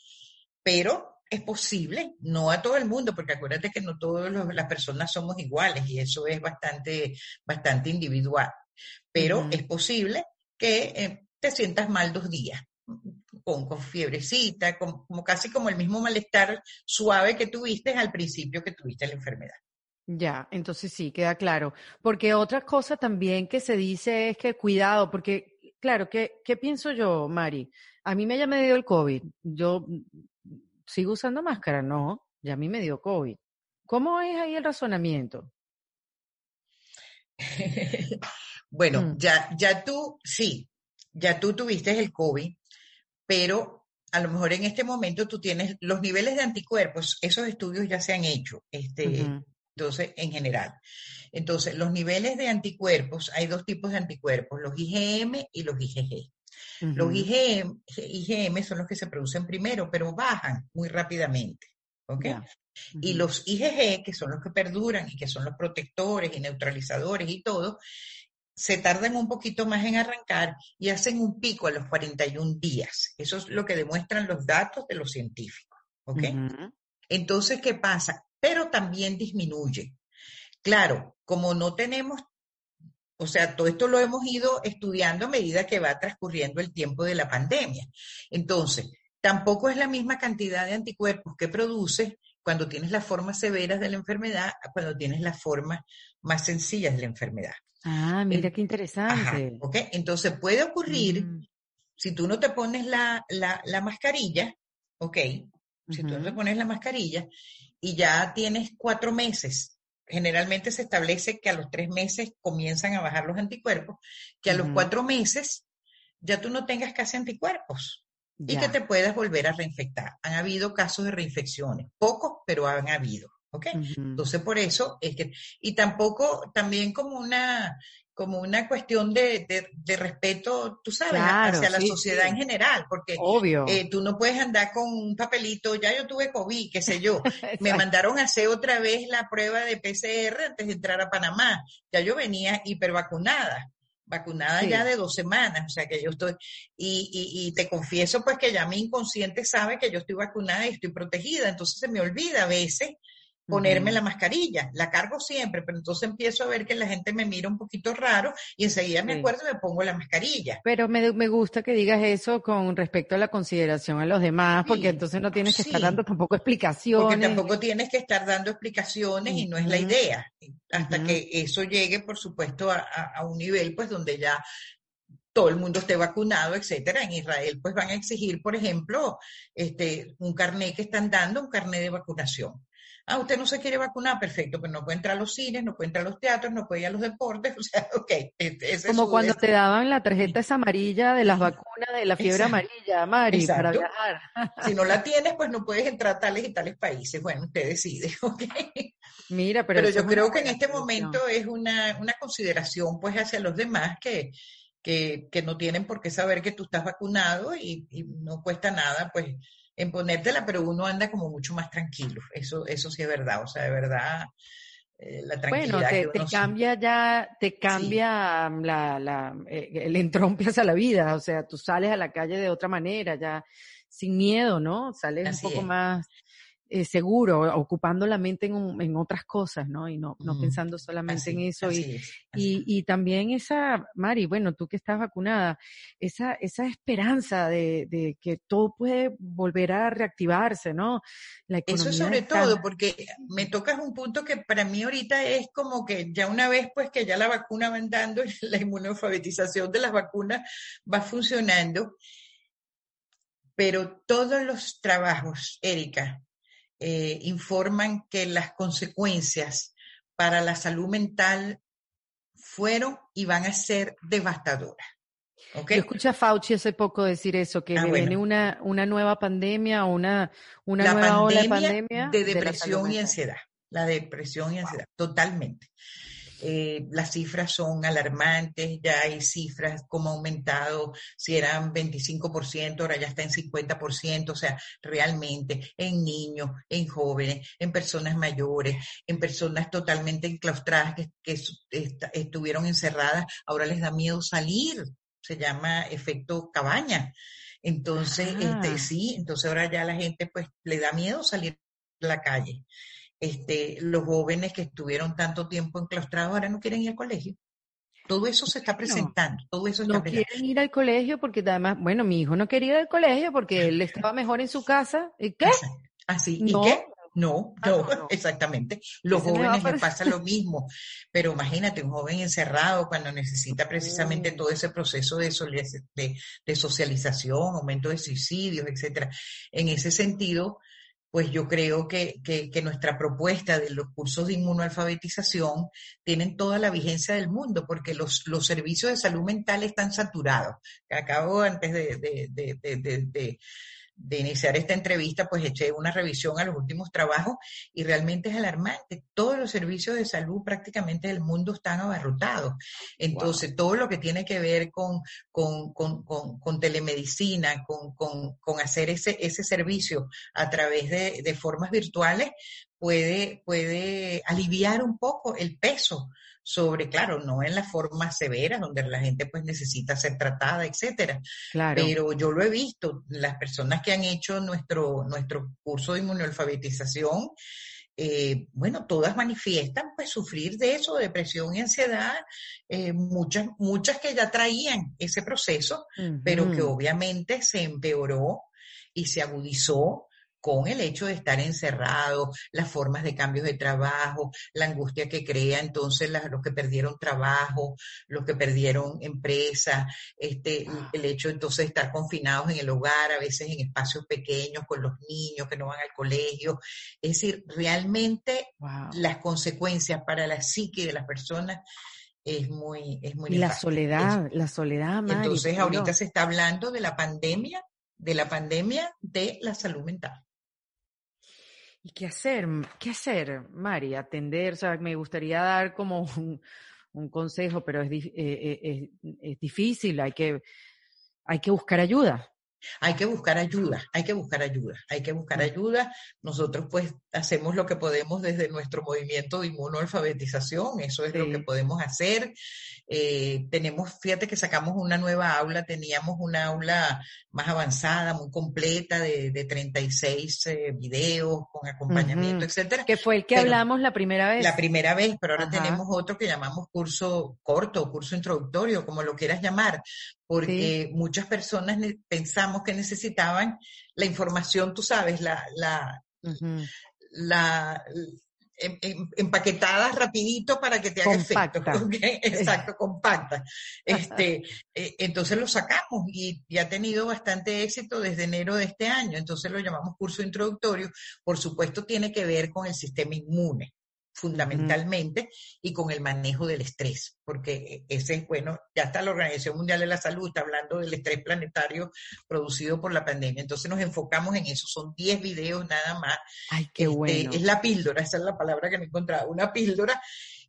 B: pero es posible, no a todo el mundo, porque acuérdate que no todas las personas somos iguales y eso es bastante, bastante individual, pero es posible que eh, te sientas mal dos días con, con fiebrecita, como casi como el mismo malestar suave que tuviste al principio que tuviste la enfermedad.
A: Ya, entonces sí, queda claro. Porque otra cosa también que se dice es que cuidado, porque, claro, ¿qué, qué pienso yo, Mari? A mí me ya me dio el COVID. Yo sigo usando máscara, no, ya a mí me dio COVID. ¿Cómo es ahí el razonamiento?
B: bueno, mm. ya, ya tú, sí, ya tú tuviste el COVID, pero a lo mejor en este momento tú tienes los niveles de anticuerpos, esos estudios ya se han hecho, este, entonces, en general. Entonces, los niveles de anticuerpos, hay dos tipos de anticuerpos, los IgM y los IgG. Los IgM, IgM, son los que se producen primero, pero bajan muy rápidamente. ¿ok? Y los IgG, que son los que perduran y que son los protectores y neutralizadores y todo, se tardan un poquito más en arrancar y hacen un pico a los 41 días. Eso es lo que demuestran los datos de los científicos. ¿Ok? Entonces, ¿qué pasa? Pero también disminuye. Claro, como no tenemos, o sea, todo esto lo hemos ido estudiando a medida que va transcurriendo el tiempo de la pandemia. Entonces, tampoco es la misma cantidad de anticuerpos que produce cuando tienes las formas severas de la enfermedad a cuando tienes las formas más sencillas de la enfermedad.
A: Ah, mira qué interesante.
B: Ajá, ¿ok? Entonces puede ocurrir, mm. si tú no te pones la, la, la mascarilla, ¿ok? Si tú no te pones la mascarilla y ya tienes cuatro meses, generalmente se establece que a los tres meses comienzan a bajar los anticuerpos, que a los cuatro meses ya tú no tengas casi anticuerpos y que te puedas volver a reinfectar. Han habido casos de reinfecciones, pocos, pero han habido. ¿Ok? Entonces, por eso es que, y tampoco, también como una, como una cuestión de, de, respeto, tú sabes, hacia la sociedad en general, porque Eh, tú no puedes andar con un papelito, ya yo tuve COVID, qué sé yo, me mandaron a hacer otra vez la prueba de PCR antes de entrar a Panamá, ya yo venía hipervacunada vacunada ya de dos semanas, o sea que yo estoy, y, y, y, te confieso pues que ya mi inconsciente sabe que yo estoy vacunada y estoy protegida, entonces se me olvida a veces ponerme la mascarilla. La cargo siempre, pero entonces empiezo a ver que la gente me mira un poquito raro y enseguida me acuerdo y me pongo la mascarilla.
A: Pero me, me, gusta que digas eso con respecto a la consideración a los demás, porque entonces no tienes que estar dando tampoco explicaciones.
B: Porque tampoco tienes que estar dando explicaciones y no es la idea. Hasta que eso llegue, por supuesto, a, a, un nivel pues donde ya todo el mundo esté vacunado, etcétera. En Israel, pues van a exigir, por ejemplo, este, un carnet que están dando, un carnet de vacunación. Ah, usted no se quiere vacunar, perfecto, pero no puede entrar a los cines, no puede entrar a los teatros, no puede ir a los deportes, o sea, ok.
A: Este, Como cuando te daban la tarjeta esa amarilla de las vacunas de la fiebre amarilla, Mari, para viajar.
B: si no la tienes, pues no puedes entrar a tales y tales países. Bueno, usted decide, ok.
A: Mira, pero,
B: pero yo creo que en este momento es una, una consideración pues hacia los demás que, que, que, no tienen por qué saber que tú estás vacunado y, y no cuesta nada, pues en ponértela, pero uno anda como mucho más tranquilo. Eso, eso sí es verdad. O sea, de verdad, eh, la tranquilidad.
A: Bueno, te, cambia ya, te cambia la, la, eh, el entrompe hacia la vida. O sea, tú sales a la calle de otra manera, ya sin miedo, ¿no? Sales un poco más eh, seguro, ocupando la mente en, en, otras cosas, ¿no? Y no, no pensando solamente en eso. y, y, y, también esa, Mari, bueno, tú que estás vacunada, esa, esa esperanza de, de que todo puede volver a reactivarse, ¿no?
B: La eso sobre todo, porque me tocas un punto que para mí ahorita es como que ya una vez pues que ya la vacuna va andando la inmunoalfabetización de las vacunas va funcionando, pero todos los trabajos, Erika, eh, informan que las consecuencias para la salud mental fueron y van a ser devastadoras.
A: ¿okay? Yo escuché a Fauci hace poco decir eso, que ah, viene una, una nueva pandemia o una, una nueva ola de pandemia.
B: De depresión y ansiedad. La depresión y ansiedad, totalmente. Eh, las cifras son alarmantes, ya hay cifras como aumentado, si eran 25%, ahora ya está en 50%, o sea, realmente en niños, en jóvenes, en personas mayores, en personas totalmente enclaustradas que, que estuvieron encerradas, ahora les da miedo salir, se llama efecto cabaña. Entonces, este, ah. sí, entonces ahora ya la gente pues le da miedo salir a la calle este, los jóvenes que estuvieron tanto tiempo enclaustrados ahora no quieren ir al colegio. Todo eso se está presentando, todo eso
A: No quieren ir al colegio porque además, bueno, mi hijo no quería ir al colegio porque él estaba mejor en su casa. ¿Y qué?
B: Así, ¿y qué? No, ah, no, exactamente. Los jóvenes les pasa lo mismo. Pero imagínate, un joven encerrado cuando necesita precisamente mm. todo ese proceso de, de, de socialización, aumento de suicidios, etcétera. En ese sentido, pues yo creo que, que, nuestra propuesta de los cursos de inmunoalfabetización tienen toda la vigencia del mundo, porque los, los servicios de salud mental están saturados. Acabo antes de, de, iniciar esta entrevista, pues eché una revisión a los últimos trabajos y realmente es alarmante. Todos los servicios de salud prácticamente del mundo están abarrotados. Entonces, todo lo que tiene que ver con, con, con, con telemedicina, con, hacer ese, ese servicio a través de, de formas virtuales, puede, puede aliviar un poco el peso sobre, claro, no en las formas severas donde la gente pues necesita ser tratada, etcétera. Claro. Pero yo lo he visto, las personas que han hecho nuestro, nuestro curso de inmunoalfabetización, eh, bueno, todas manifiestan pues sufrir de eso, depresión y ansiedad, eh, muchas, muchas que ya traían ese proceso, pero que obviamente se empeoró y se agudizó con el hecho de estar encerrado, las formas de cambios de trabajo, la angustia que crea entonces los que perdieron trabajo, los que perdieron empresa, este, el hecho entonces de estar confinados en el hogar, a veces en espacios pequeños con los niños que no van al colegio. Es decir, realmente las consecuencias para la psique de las personas es muy, es muy.
A: Y la soledad, la soledad,
B: Entonces ahorita se está hablando de la pandemia, de la pandemia de la salud mental.
A: ¿Y qué hacer? ¿Qué hacer, Mari? Atender, o sea, me gustaría dar como un, consejo, pero es, eh, eh, es, difícil, hay que, hay que buscar ayuda.
B: Hay que buscar ayuda, hay que buscar ayuda, hay que buscar ayuda. Nosotros pues hacemos lo que podemos desde nuestro movimiento de inmunoalfabetización, eso es lo que podemos hacer. Eh, tenemos, fíjate que sacamos una nueva aula, teníamos una aula más avanzada, muy completa, de, de 36 eh, videos con acompañamiento, etcétera.
A: Que fue el que hablamos la primera vez.
B: La primera vez, pero ahora tenemos otro que llamamos curso corto, curso introductorio, como lo quieras llamar, porque muchas personas pensamos que necesitaban la información, tú sabes, la, la, la em, em, empaquetada rapidito para que te haga efecto. Exacto, compacta. Este, e, entonces lo sacamos y, y, ha tenido bastante éxito desde enero de este año. Entonces lo llamamos curso introductorio. Por supuesto, tiene que ver con el sistema inmune fundamentalmente y con el manejo del estrés, porque ese es, bueno, ya está la Organización Mundial de la Salud, está hablando del estrés planetario producido por la pandemia. Entonces nos enfocamos en eso, son 10 videos nada más.
A: Ay, qué este, bueno.
B: Es la píldora, esa es la palabra que me encontraba, una píldora.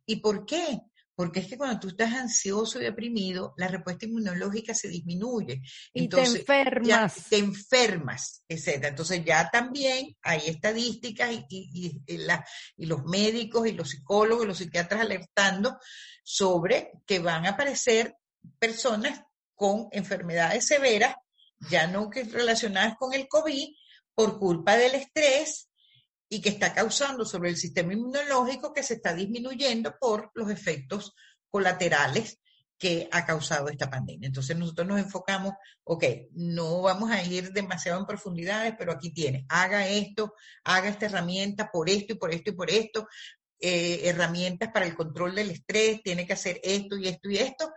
B: ¿Y por qué? Porque es que cuando tú estás ansioso y deprimido, la respuesta inmunológica se disminuye. Entonces,
A: y te enfermas.
B: te enfermas, etc. Entonces ya también hay estadísticas y, y, los médicos y los psicólogos y los psiquiatras alertando sobre que van a aparecer personas con enfermedades severas, ya no que relacionadas con el COVID, por culpa del estrés y que está causando sobre el sistema inmunológico que se está disminuyendo por los efectos colaterales que ha causado esta pandemia. Entonces nosotros nos enfocamos, ok, no vamos a ir demasiado en profundidades, pero aquí tiene, haga esto, haga esta herramienta por esto y por esto y por esto, eh, herramientas para el control del estrés, tiene que hacer esto y esto y esto,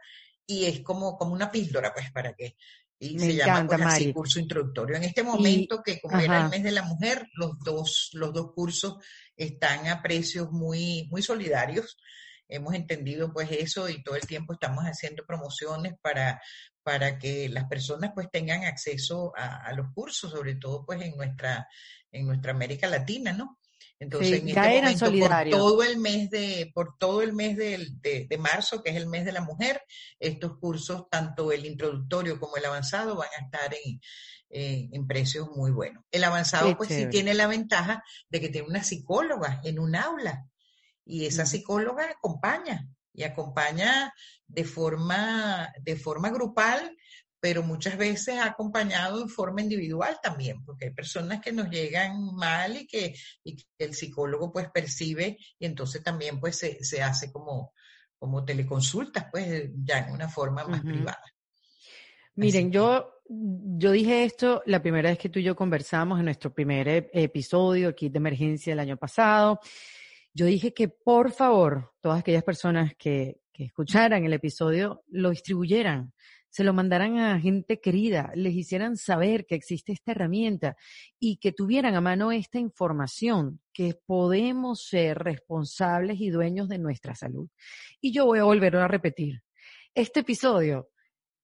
B: y es como, como una píldora, pues, para que y se llama pues, curso introductorio. En este momento, que como era el mes de la mujer, los dos, los dos cursos están a precios muy, muy solidarios. Hemos entendido pues eso y todo el tiempo estamos haciendo promociones para, para que las personas pues tengan acceso a, a los cursos, sobre todo pues en nuestra, en nuestra América Latina, ¿no? Entonces, en este momento, por todo el mes de, por todo el mes de, de, marzo, que es el mes de la mujer, estos cursos, tanto el introductorio como el avanzado, van a estar en, en precios muy buenos. El avanzado, pues sí tiene la ventaja de que tiene una psicóloga en un aula y esa psicóloga acompaña y acompaña de forma, de forma grupal pero muchas veces ha acompañado en forma individual también, porque hay personas que nos llegan mal y que, el psicólogo pues percibe y entonces también pues se, hace como, como teleconsultas, pues ya en una forma más privada.
A: Miren, yo, yo dije esto la primera vez que tú y yo conversamos en nuestro primer e, episodio, aquí de emergencia del año pasado. Yo dije que por favor, todas aquellas personas que, que escucharan el episodio lo distribuyeran se lo mandaran a gente querida, les hicieran saber que existe esta herramienta y que tuvieran a mano esta información, que podemos ser responsables y dueños de nuestra salud. Y yo voy a volver a repetir, este episodio,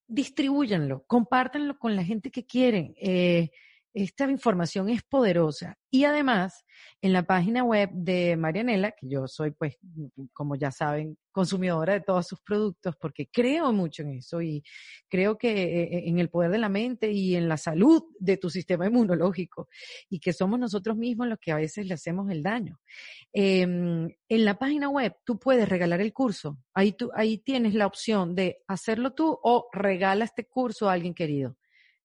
A: distribúyanlo, compártanlo con la gente que quieren. Eh, esta información es poderosa y además en la página web de Marianela, que yo soy pues, como ya saben, consumidora de todos sus productos porque creo mucho en eso y creo que eh, en el poder de la mente y en la salud de tu sistema inmunológico y que somos nosotros mismos los que a veces le hacemos el daño. Em, en la página web tú puedes regalar el curso. Ahí, tú, ahí tienes la opción de hacerlo tú o regala este curso a alguien querido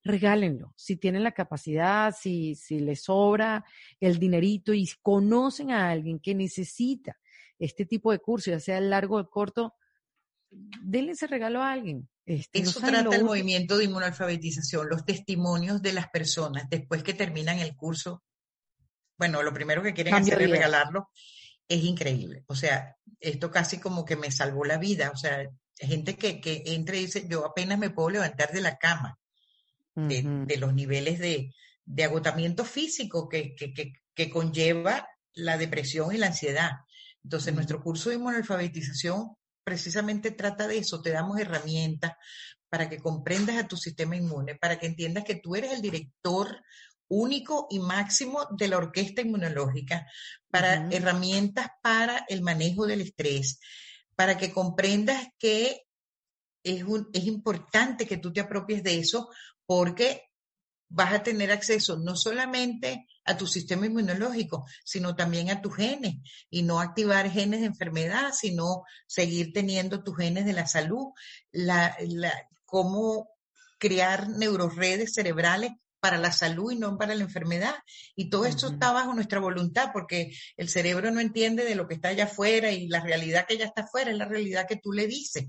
A: regálenlo. Si tienen la capacidad, si, si les sobra el dinerito y conocen a alguien que necesita este tipo de curso, ya sea largo o corto, denle ese regalo a alguien.
B: Este, Eso trata el movimiento de inmunalfabetización, los testimonios de las personas después que terminan el curso bueno, lo primero que quieren hacer es regalarlo, es increíble. O sea, esto casi como que me salvó la vida. O sea, gente que, que entra y dice, yo apenas me puedo levantar de la cama, de, los niveles de, agotamiento físico que, que, conlleva la depresión y la ansiedad. Entonces, nuestro curso de inmunolfabetización precisamente trata de eso, te damos herramientas para que comprendas a tu sistema inmune, para que entiendas que tú eres el director único y máximo de la orquesta inmunológica, para herramientas para el manejo del estrés, para que comprendas que es, es importante que tú te apropies de eso porque vas a tener acceso no solamente a tu sistema inmunológico, sino también a tus genes y no activar genes de enfermedad, sino seguir teniendo tus genes de la salud, la, la, cómo crear neuroredes cerebrales para la salud y no para la enfermedad. Y todo esto está bajo nuestra voluntad porque el cerebro no entiende de lo que está allá afuera y la realidad que ya está afuera es la realidad que tú le dices.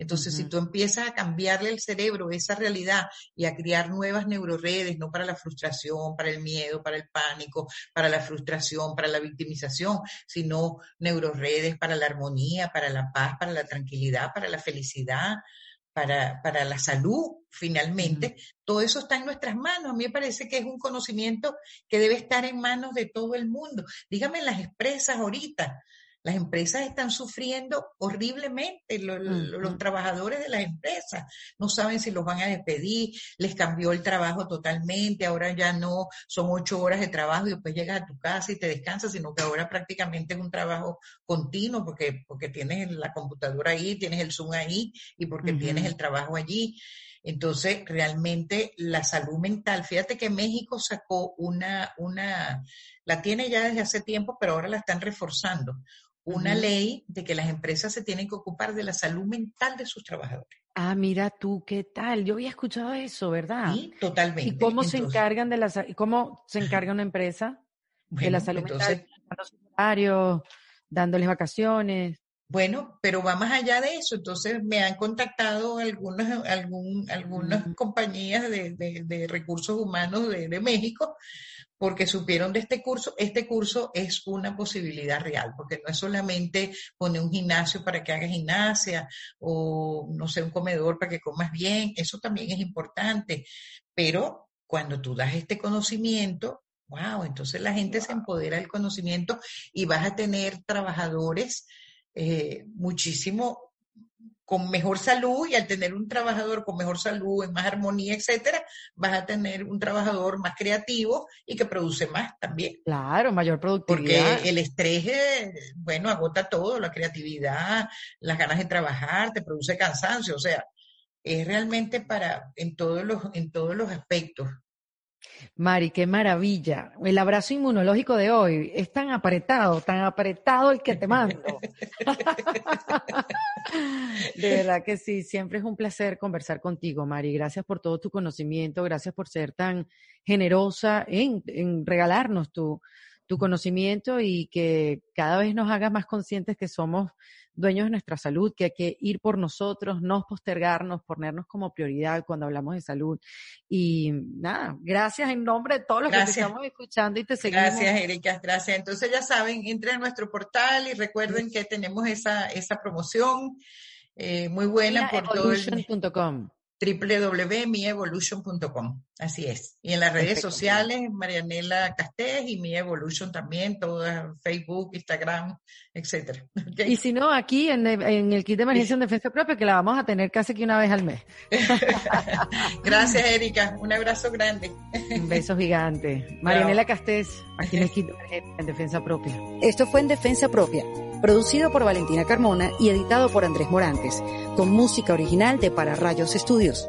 B: Entonces, si tú empiezas a cambiarle el cerebro esa realidad y a crear nuevas neuroredes, no para la frustración, para el miedo, para el pánico, para la frustración, para la victimización, sino neuroredes para la armonía, para la paz, para la tranquilidad, para la felicidad, para, para la salud, finalmente, todo eso está en nuestras manos. A mí me parece que es un conocimiento que debe estar en manos de todo el mundo. Dígame las expresas ahorita. Las empresas están sufriendo horriblemente, los, trabajadores de las empresas no saben si los van a despedir, les cambió el trabajo totalmente, ahora ya no son ocho horas de trabajo y después llegas a tu casa y te descansas, sino que ahora prácticamente es un trabajo continuo porque, porque tienes la computadora ahí, tienes el Zoom ahí y porque tienes el trabajo allí. Entonces, realmente la salud mental, fíjate que México sacó una, una, la tiene ya desde hace tiempo, pero ahora la están reforzando, una ley de que las empresas se tienen que ocupar de la salud mental de sus trabajadores.
A: Ah, mira tú, ¿qué tal? Yo había escuchado eso, ¿verdad?
B: Sí, totalmente.
A: ¿Y cómo se encargan de la cómo se encarga una empresa de la salud mental? Dando dándoles vacaciones.
B: Bueno, pero va más allá de eso. Entonces me han contactado algunas, algún, algunas compañías de, de, recursos humanos de, de, México porque supieron de este curso. Este curso es una posibilidad real, porque no es solamente poner un gimnasio para que hagas gimnasia o, no sé, un comedor para que comas bien. Eso también es importante. Pero cuando tú das este conocimiento, wow, entonces la gente se empodera del conocimiento y vas a tener trabajadores eh, muchísimo con mejor salud y al tener un trabajador con mejor salud, en más armonía, etcétera, vas a tener un trabajador más creativo y que produce más también.
A: Claro, mayor productividad.
B: Porque el estrés, eh, bueno, agota todo, la creatividad, las ganas de trabajar, te produce cansancio, o sea, es realmente para en todos los en todos los aspectos.
A: Mari, qué maravilla. El abrazo inmunológico de hoy es tan apretado, tan apretado el que te mando. de verdad que sí, siempre es un placer conversar contigo, Mari. Gracias por todo tu conocimiento, gracias por ser tan generosa en, en regalarnos tu, tu conocimiento y que cada vez nos hagas más conscientes que somos dueños de nuestra salud, que hay que ir por nosotros, no postergarnos, ponernos como prioridad cuando hablamos de salud. Y nada, gracias en nombre de todos los que te estamos escuchando y te seguimos.
B: Gracias, Erika, gracias. Entonces ya saben, entren a nuestro portal y recuerden que tenemos esa, esa promoción eh, muy buena por todo el www.mievolution.com. Así es. Y en las redes sociales, Marianela Castés y Mi Evolution también, todas Facebook, Instagram, etcétera.
A: Y si no, aquí en, el kit de emergencia en defensa propia, que la vamos a tener casi que una vez al mes.
B: Gracias, Erika. Un abrazo grande.
A: Un beso gigante. Marianela Castés, aquí en el kit de emergencia en defensa propia.
C: Esto fue en defensa propia, producido por Valentina Carmona y editado por Andrés Morantes, con música original de Para Rayos Estudios.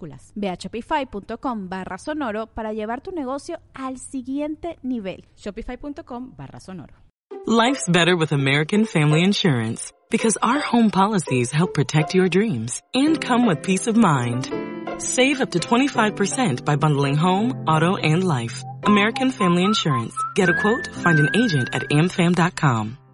D: minúsculas
E: Ve a shopify.com barra sonoro para llevar tu negocio al siguiente nivel.
D: Shopify.com barra sonoro.
F: Life's better with American Family Insurance because our home policies help protect your dreams and come with peace of mind. Save up to 25% by bundling home, auto, and life. American Family Insurance. Get a quote, find an agent at amfam.com.